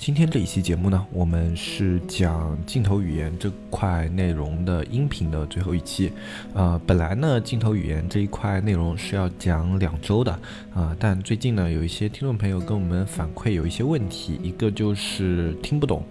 今天这一期节目呢，我们是讲镜头语言这块内容的音频的最后一期。呃，本来呢，镜头语言这一块内容是要讲两周的，啊，但最近呢，有一些听众朋友跟我们反馈有一些问题，一个就是听不懂，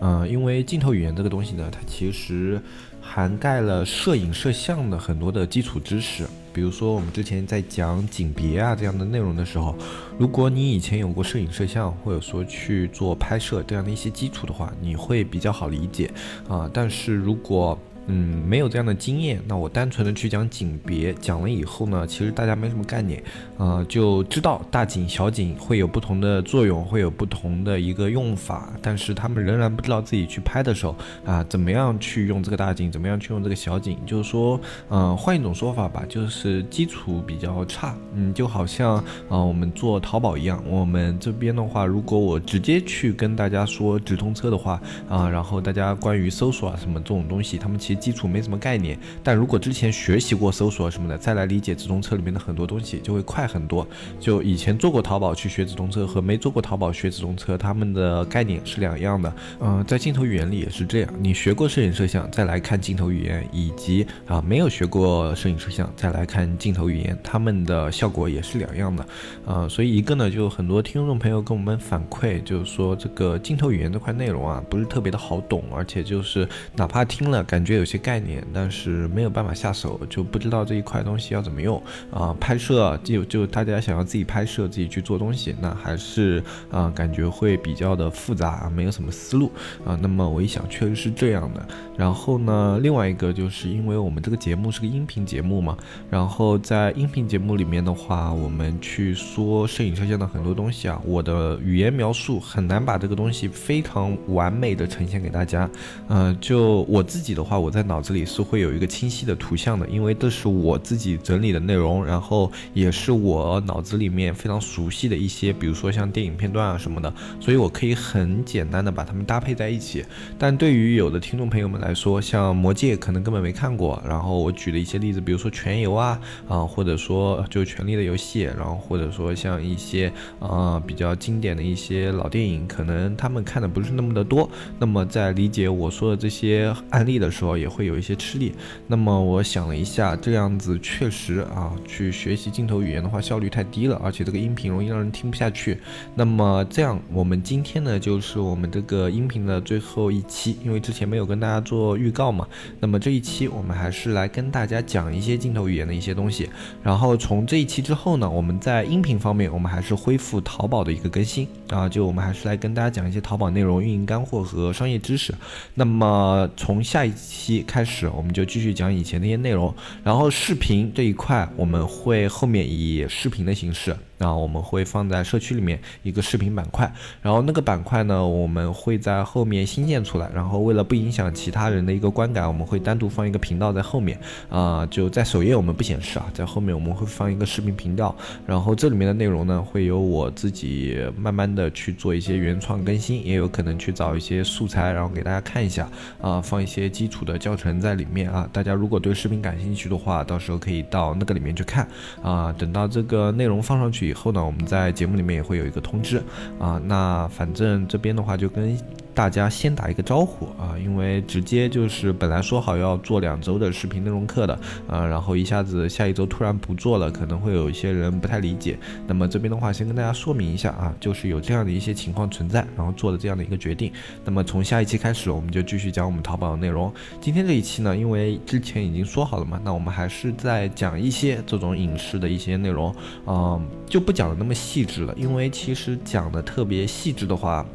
呃，因为镜头语言这个东西呢，它其实涵盖了摄影摄像的很多的基础知识。比如说，我们之前在讲景别啊这样的内容的时候，如果你以前有过摄影摄像，或者说去做拍摄这样的一些基础的话，你会比较好理解啊。但是如果嗯，没有这样的经验，那我单纯的去讲景别，讲了以后呢，其实大家没什么概念，呃，就知道大景、小景会有不同的作用，会有不同的一个用法，但是他们仍然不知道自己去拍的时候啊，怎么样去用这个大景，怎么样去用这个小景，就是说，嗯，换一种说法吧，就是基础比较差，嗯，就好像啊，我们做淘宝一样，我们这边的话，如果我直接去跟大家说直通车的话啊，然后大家关于搜索啊什么这种东西，他们其实。基础没什么概念，但如果之前学习过搜索什么的，再来理解直通车里面的很多东西，就会快很多。就以前做过淘宝去学直通车和没做过淘宝学直通车，他们的概念是两样的。嗯，在镜头语言里也是这样，你学过摄影摄像，再来看镜头语言，以及啊没有学过摄影摄像，再来看镜头语言，他们的效果也是两样的。啊，所以一个呢，就很多听众朋友跟我们反馈，就是说这个镜头语言这块内容啊，不是特别的好懂，而且就是哪怕听了，感觉有些概念，但是没有办法下手，就不知道这一块东西要怎么用啊。拍摄就就大家想要自己拍摄，自己去做东西，那还是啊，感觉会比较的复杂，没有什么思路啊。那么我一想，确实是这样的。然后呢，另外一个就是因为我们这个节目是个音频节目嘛，然后在音频节目里面的话，我们去说摄影摄像的很多东西啊，我的语言描述很难把这个东西非常完美的呈现给大家。嗯，就我自己的话，我在。脑子里是会有一个清晰的图像的，因为这是我自己整理的内容，然后也是我脑子里面非常熟悉的一些，比如说像电影片段啊什么的，所以我可以很简单的把它们搭配在一起。但对于有的听众朋友们来说，像《魔戒》可能根本没看过，然后我举了一些例子，比如说《全游》啊啊，或者说就《权力的游戏》，然后或者说像一些啊比较经典的一些老电影，可能他们看的不是那么的多。那么在理解我说的这些案例的时候，也会有一些吃力，那么我想了一下，这样子确实啊，去学习镜头语言的话效率太低了，而且这个音频容易让人听不下去。那么这样，我们今天呢就是我们这个音频的最后一期，因为之前没有跟大家做预告嘛。那么这一期我们还是来跟大家讲一些镜头语言的一些东西。然后从这一期之后呢，我们在音频方面，我们还是恢复淘宝的一个更新啊，就我们还是来跟大家讲一些淘宝内容、运营干货和商业知识。那么从下一期。开始，我们就继续讲以前那些内容，然后视频这一块，我们会后面以视频的形式。那我们会放在社区里面一个视频板块，然后那个板块呢，我们会在后面新建出来，然后为了不影响其他人的一个观感，我们会单独放一个频道在后面，啊，就在首页我们不显示啊，在后面我们会放一个视频频道，然后这里面的内容呢，会由我自己慢慢的的去做一些原创更新，也有可能去找一些素材，然后给大家看一下，啊，放一些基础的教程在里面啊，大家如果对视频感兴趣的话，到时候可以到那个里面去看，啊，等到这个内容放上去。以后呢，我们在节目里面也会有一个通知啊。那反正这边的话就跟。大家先打一个招呼啊，因为直接就是本来说好要做两周的视频内容课的啊，然后一下子下一周突然不做了，可能会有一些人不太理解。那么这边的话，先跟大家说明一下啊，就是有这样的一些情况存在，然后做的这样的一个决定。那么从下一期开始，我们就继续讲我们淘宝的内容。今天这一期呢，因为之前已经说好了嘛，那我们还是在讲一些这种影视的一些内容，嗯，就不讲的那么细致了，因为其实讲的特别细致的话。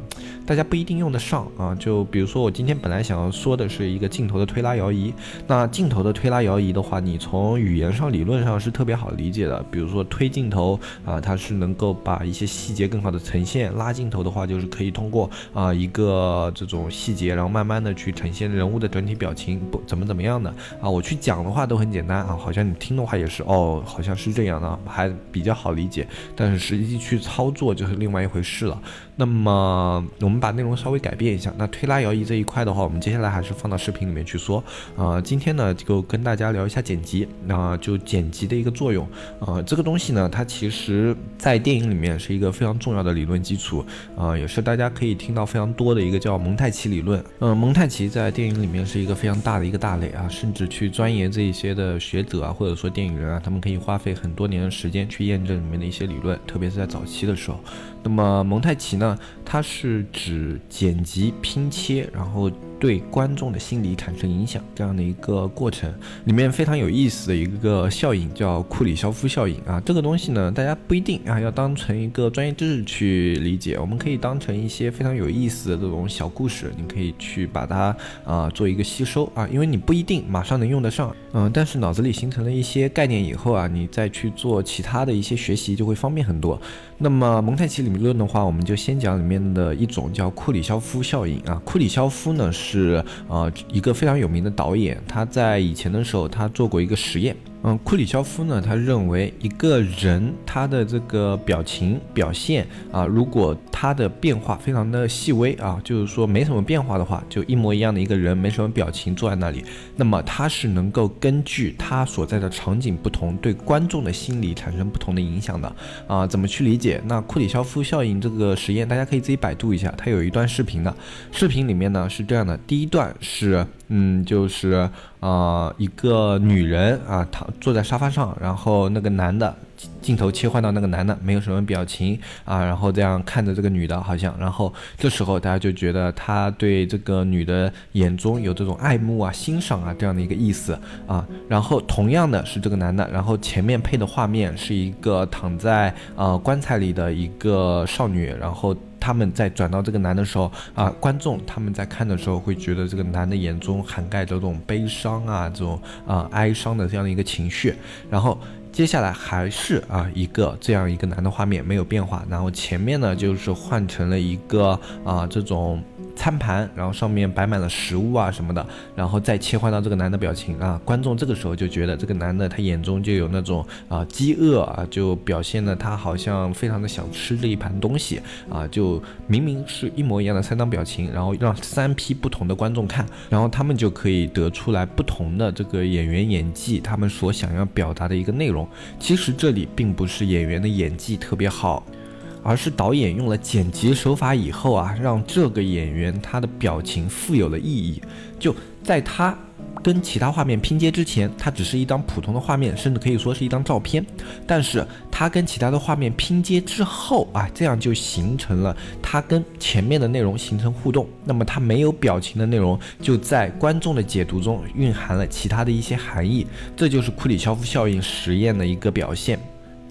大家不一定用得上啊。就比如说我今天本来想要说的是一个镜头的推拉摇移，那镜头的推拉摇移的话，你从语言上理论上是特别好理解的。比如说推镜头啊，它是能够把一些细节更好的呈现；拉镜头的话，就是可以通过啊一个这种细节，然后慢慢的去呈现人物的整体表情不怎么怎么样的啊。我去讲的话都很简单啊，好像你听的话也是哦，好像是这样的，还比较好理解。但是实际去操作就是另外一回事了。那么我们把内容稍微改变一下，那推拉摇移这一块的话，我们接下来还是放到视频里面去说。啊，今天呢就跟大家聊一下剪辑，那就剪辑的一个作用。啊，这个东西呢，它其实在电影里面是一个非常重要的理论基础。啊，也是大家可以听到非常多的一个叫蒙太奇理论。嗯，蒙太奇在电影里面是一个非常大的一个大类啊，甚至去钻研这一些的学者啊，或者说电影人啊，他们可以花费很多年的时间去验证里面的一些理论，特别是在早期的时候。那么蒙太奇呢，它是指剪辑拼切，然后。对观众的心理产生影响这样的一个过程，里面非常有意思的一个效应叫库里肖夫效应啊。这个东西呢，大家不一定啊要当成一个专业知识去理解，我们可以当成一些非常有意思的这种小故事，你可以去把它啊做一个吸收啊，因为你不一定马上能用得上，嗯，但是脑子里形成了一些概念以后啊，你再去做其他的一些学习就会方便很多。那么蒙太奇理论的话，我们就先讲里面的一种叫库里肖夫效应啊。库里肖夫呢是是呃一个非常有名的导演，他在以前的时候他做过一个实验。嗯，库里肖夫呢，他认为一个人他的这个表情表现啊，如果他的变化非常的细微啊，就是说没什么变化的话，就一模一样的一个人，没什么表情坐在那里，那么他是能够根据他所在的场景不同，对观众的心理产生不同的影响的啊。怎么去理解？那库里肖夫效应这个实验，大家可以自己百度一下，它有一段视频的，视频里面呢是这样的，第一段是。嗯，就是啊，一个女人啊，躺坐在沙发上，然后那个男的，镜头切换到那个男的，没有什么表情啊，然后这样看着这个女的，好像，然后这时候大家就觉得他对这个女的眼中有这种爱慕啊、欣赏啊这样的一个意思啊，然后同样的是这个男的，然后前面配的画面是一个躺在呃棺材里的一个少女，然后。他们在转到这个男的时候啊，观众他们在看的时候会觉得这个男的眼中涵盖着这种悲伤啊，这种啊哀伤的这样的一个情绪。然后接下来还是啊一个这样一个男的画面没有变化，然后前面呢就是换成了一个啊这种。餐盘，然后上面摆满了食物啊什么的，然后再切换到这个男的表情啊，观众这个时候就觉得这个男的他眼中就有那种啊饥饿啊，就表现的他好像非常的想吃这一盘东西啊，就明明是一模一样的三张表情，然后让三批不同的观众看，然后他们就可以得出来不同的这个演员演技，他们所想要表达的一个内容。其实这里并不是演员的演技特别好。而是导演用了剪辑手法以后啊，让这个演员他的表情富有了意义。就在他跟其他画面拼接之前，它只是一张普通的画面，甚至可以说是一张照片。但是他跟其他的画面拼接之后啊，这样就形成了他跟前面的内容形成互动。那么他没有表情的内容，就在观众的解读中蕴含了其他的一些含义。这就是库里肖夫效应实验的一个表现。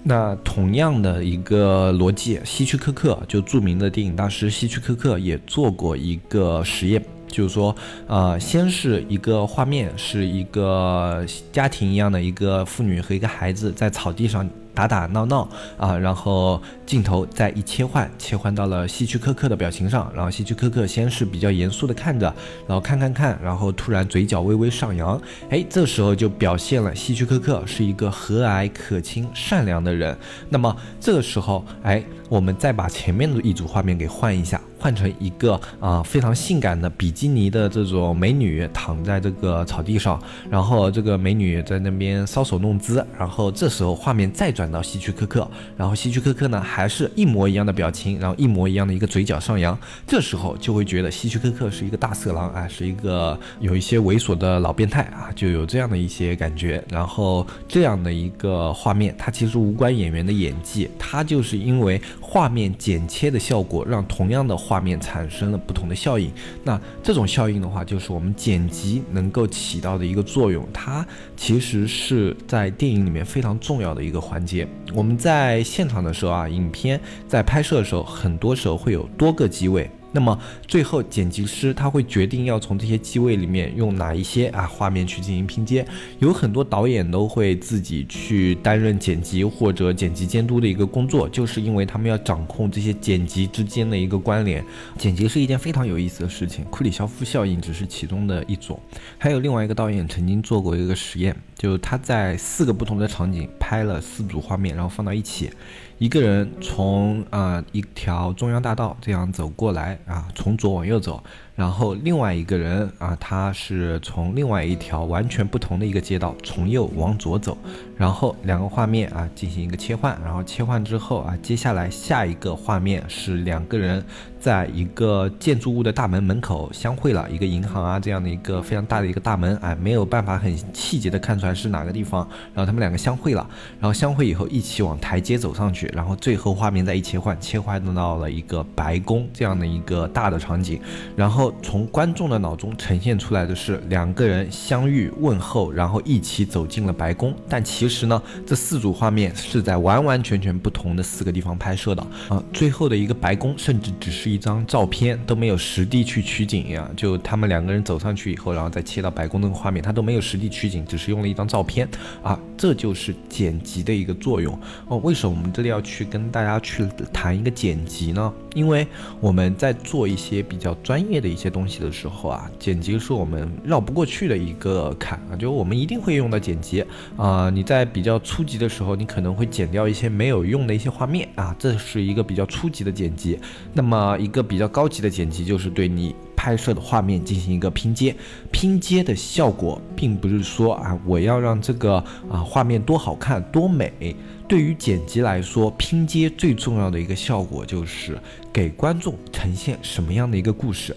那同样的一个逻辑，希区柯克就著名的电影大师希区柯克也做过一个实验，就是说，呃，先是一个画面，是一个家庭一样的一个妇女和一个孩子在草地上。打打闹闹啊，然后镜头再一切换，切换到了希区柯克的表情上，然后希区柯克先是比较严肃的看着，然后看看看，然后突然嘴角微微上扬，哎，这时候就表现了希区柯克是一个和蔼可亲、善良的人。那么这个时候，哎，我们再把前面的一组画面给换一下。换成一个啊非常性感的比基尼的这种美女躺在这个草地上，然后这个美女在那边搔首弄姿，然后这时候画面再转到希区柯克，然后希区柯克呢还是一模一样的表情，然后一模一样的一个嘴角上扬，这时候就会觉得希区柯克是一个大色狼啊，是一个有一些猥琐的老变态啊，就有这样的一些感觉。然后这样的一个画面，它其实无关演员的演技，它就是因为画面剪切的效果，让同样的。画画面产生了不同的效应，那这种效应的话，就是我们剪辑能够起到的一个作用。它其实是在电影里面非常重要的一个环节。我们在现场的时候啊，影片在拍摄的时候，很多时候会有多个机位。那么最后剪辑师他会决定要从这些机位里面用哪一些啊画面去进行拼接。有很多导演都会自己去担任剪辑或者剪辑监督的一个工作，就是因为他们要掌控这些剪辑之间的一个关联。剪辑是一件非常有意思的事情，库里肖夫效应只是其中的一种。还有另外一个导演曾经做过一个实验，就是他在四个不同的场景拍了四组画面，然后放到一起。一个人从啊一条中央大道这样走过来啊，从左往右走，然后另外一个人啊，他是从另外一条完全不同的一个街道从右往左走，然后两个画面啊进行一个切换，然后切换之后啊，接下来下一个画面是两个人在一个建筑物的大门门口相会了，一个银行啊这样的一个非常大的一个大门，哎，没有办法很细节的看出来是哪个地方，然后他们两个相会了，然后相会以后一起往台阶走上去。然后最后画面再一切换，切换到了一个白宫这样的一个大的场景，然后从观众的脑中呈现出来的是两个人相遇问候，然后一起走进了白宫。但其实呢，这四组画面是在完完全全不同的四个地方拍摄的啊。最后的一个白宫甚至只是一张照片，都没有实地去取景呀。就他们两个人走上去以后，然后再切到白宫那个画面，他都没有实地取景，只是用了一张照片啊。这就是剪辑的一个作用哦。为什么我们这里要？去跟大家去谈一个剪辑呢？因为我们在做一些比较专业的一些东西的时候啊，剪辑是我们绕不过去的一个坎啊，就我们一定会用到剪辑啊。你在比较初级的时候，你可能会剪掉一些没有用的一些画面啊，这是一个比较初级的剪辑。那么一个比较高级的剪辑就是对你。拍摄的画面进行一个拼接，拼接的效果并不是说啊，我要让这个啊画面多好看多美。对于剪辑来说，拼接最重要的一个效果就是给观众呈现什么样的一个故事。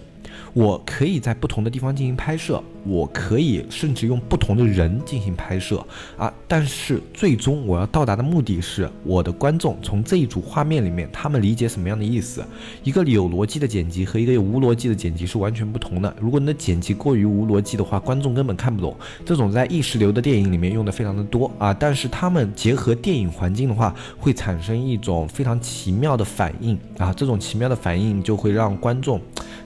我可以在不同的地方进行拍摄，我可以甚至用不同的人进行拍摄啊，但是最终我要到达的目的是，我的观众从这一组画面里面，他们理解什么样的意思？一个有逻辑的剪辑和一个无逻辑的剪辑是完全不同的。如果你的剪辑过于无逻辑的话，观众根本看不懂。这种在意识流的电影里面用的非常的多啊，但是他们结合电影环境的话，会产生一种非常奇妙的反应啊，这种奇妙的反应就会让观众。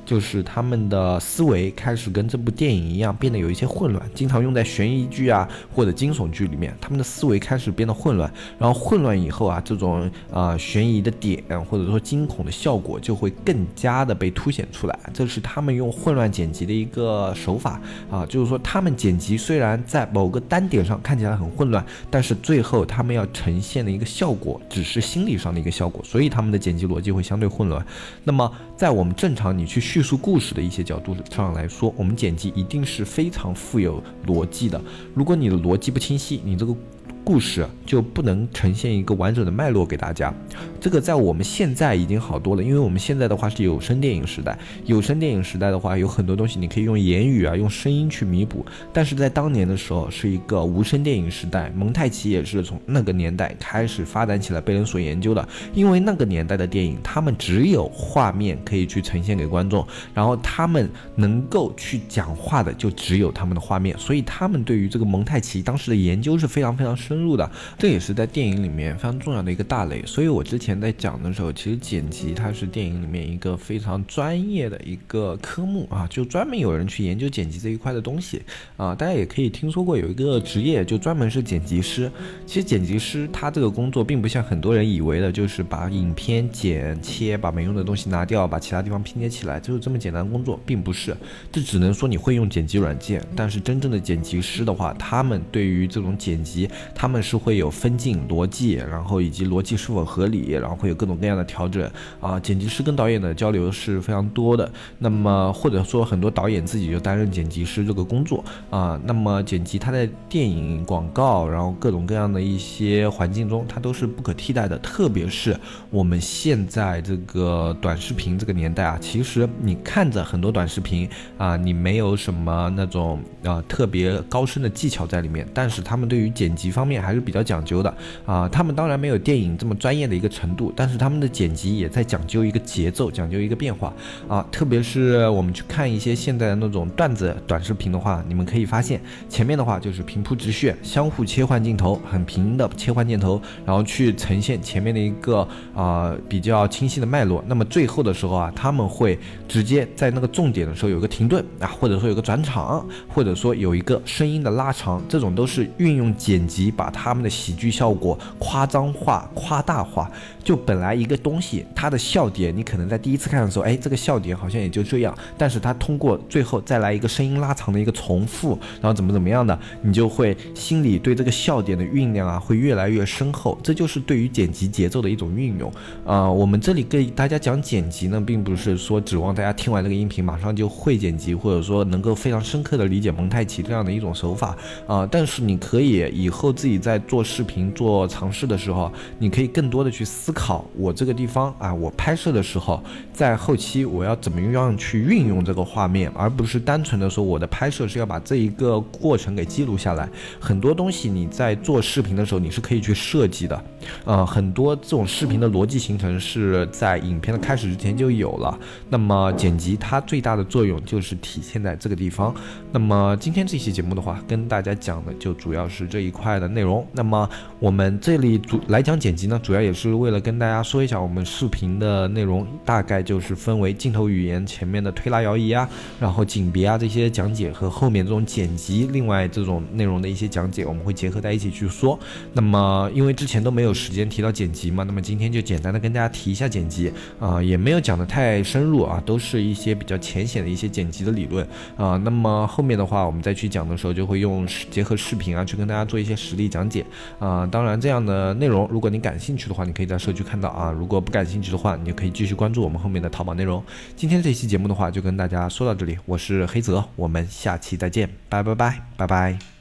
就是他们的思维开始跟这部电影一样样变得有一些混乱，经常用在悬疑剧啊或者惊悚剧里面，他们的思维开始变得混乱，然后混乱以后啊，这种啊悬疑的点或者说惊恐的效果就会更加的被凸显出来，这是他们用混乱剪辑的一个手法啊，就是说他们剪辑虽然在某个单点上看起来很混乱，但是最后他们要呈现的一个效果只是心理上的一个效果，所以他们的剪辑逻辑会相对混乱。那么在我们正常你去。叙述故事的一些角度上来说，我们剪辑一定是非常富有逻辑的。如果你的逻辑不清晰，你这个。故事就不能呈现一个完整的脉络给大家，这个在我们现在已经好多了，因为我们现在的话是有声电影时代，有声电影时代的话有很多东西你可以用言语啊，用声音去弥补，但是在当年的时候是一个无声电影时代，蒙太奇也是从那个年代开始发展起来被人所研究的，因为那个年代的电影他们只有画面可以去呈现给观众，然后他们能够去讲话的就只有他们的画面，所以他们对于这个蒙太奇当时的研究是非常非常深。深入的，这也是在电影里面非常重要的一个大类。所以我之前在讲的时候，其实剪辑它是电影里面一个非常专业的一个科目啊，就专门有人去研究剪辑这一块的东西啊。大家也可以听说过有一个职业，就专门是剪辑师。其实剪辑师他这个工作并不像很多人以为的，就是把影片剪切，把没用的东西拿掉，把其他地方拼接起来，就是这么简单的工作，并不是。这只能说你会用剪辑软件，但是真正的剪辑师的话，他们对于这种剪辑。他他们是会有分镜逻辑，然后以及逻辑是否合理，然后会有各种各样的调整啊。剪辑师跟导演的交流是非常多的。那么或者说很多导演自己就担任剪辑师这个工作啊。那么剪辑它在电影、广告，然后各种各样的一些环境中，它都是不可替代的。特别是我们现在这个短视频这个年代啊，其实你看着很多短视频啊，你没有什么那种啊特别高深的技巧在里面，但是他们对于剪辑方面。面还是比较讲究的啊。他们当然没有电影这么专业的一个程度，但是他们的剪辑也在讲究一个节奏，讲究一个变化啊。特别是我们去看一些现在的那种段子短视频的话，你们可以发现前面的话就是平铺直叙，相互切换镜头，很平的切换镜头，然后去呈现前面的一个啊比较清晰的脉络。那么最后的时候啊，他们会直接在那个重点的时候有个停顿啊，或者说有个转场，或者说有一个声音的拉长，这种都是运用剪辑把把他们的喜剧效果夸张化、夸大化。就本来一个东西，它的笑点，你可能在第一次看的时候，哎，这个笑点好像也就这样。但是它通过最后再来一个声音拉长的一个重复，然后怎么怎么样的，你就会心里对这个笑点的酝酿啊，会越来越深厚。这就是对于剪辑节奏的一种运用。啊，我们这里给大家讲剪辑呢，并不是说指望大家听完这个音频马上就会剪辑，或者说能够非常深刻的理解蒙太奇这样的一种手法啊。但是你可以以后自己在做视频做尝试的时候，你可以更多的去思。考我这个地方啊，我拍摄的时候，在后期我要怎么样去运用这个画面，而不是单纯的说我的拍摄是要把这一个过程给记录下来。很多东西你在做视频的时候，你是可以去设计的。呃，很多这种视频的逻辑形成是在影片的开始之前就有了。那么剪辑它最大的作用就是体现在这个地方。那么今天这期节目的话，跟大家讲的就主要是这一块的内容。那么我们这里主来讲剪辑呢，主要也是为了跟大家说一下，我们视频的内容大概就是分为镜头语言前面的推拉摇移啊，然后景别啊这些讲解和后面这种剪辑，另外这种内容的一些讲解，我们会结合在一起去说。那么因为之前都没有时间提到剪辑嘛，那么今天就简单的跟大家提一下剪辑啊，也没有讲的太深入啊，都是一些比较浅显的一些剪辑的理论啊。那么后面的话，我们再去讲的时候，就会用结合视频啊，去跟大家做一些实例讲解啊。当然这样的内容，如果你感兴趣的话，你可以在社就看到啊，如果不感兴趣的话，你就可以继续关注我们后面的淘宝内容。今天这期节目的话，就跟大家说到这里，我是黑泽，我们下期再见，拜拜拜拜拜。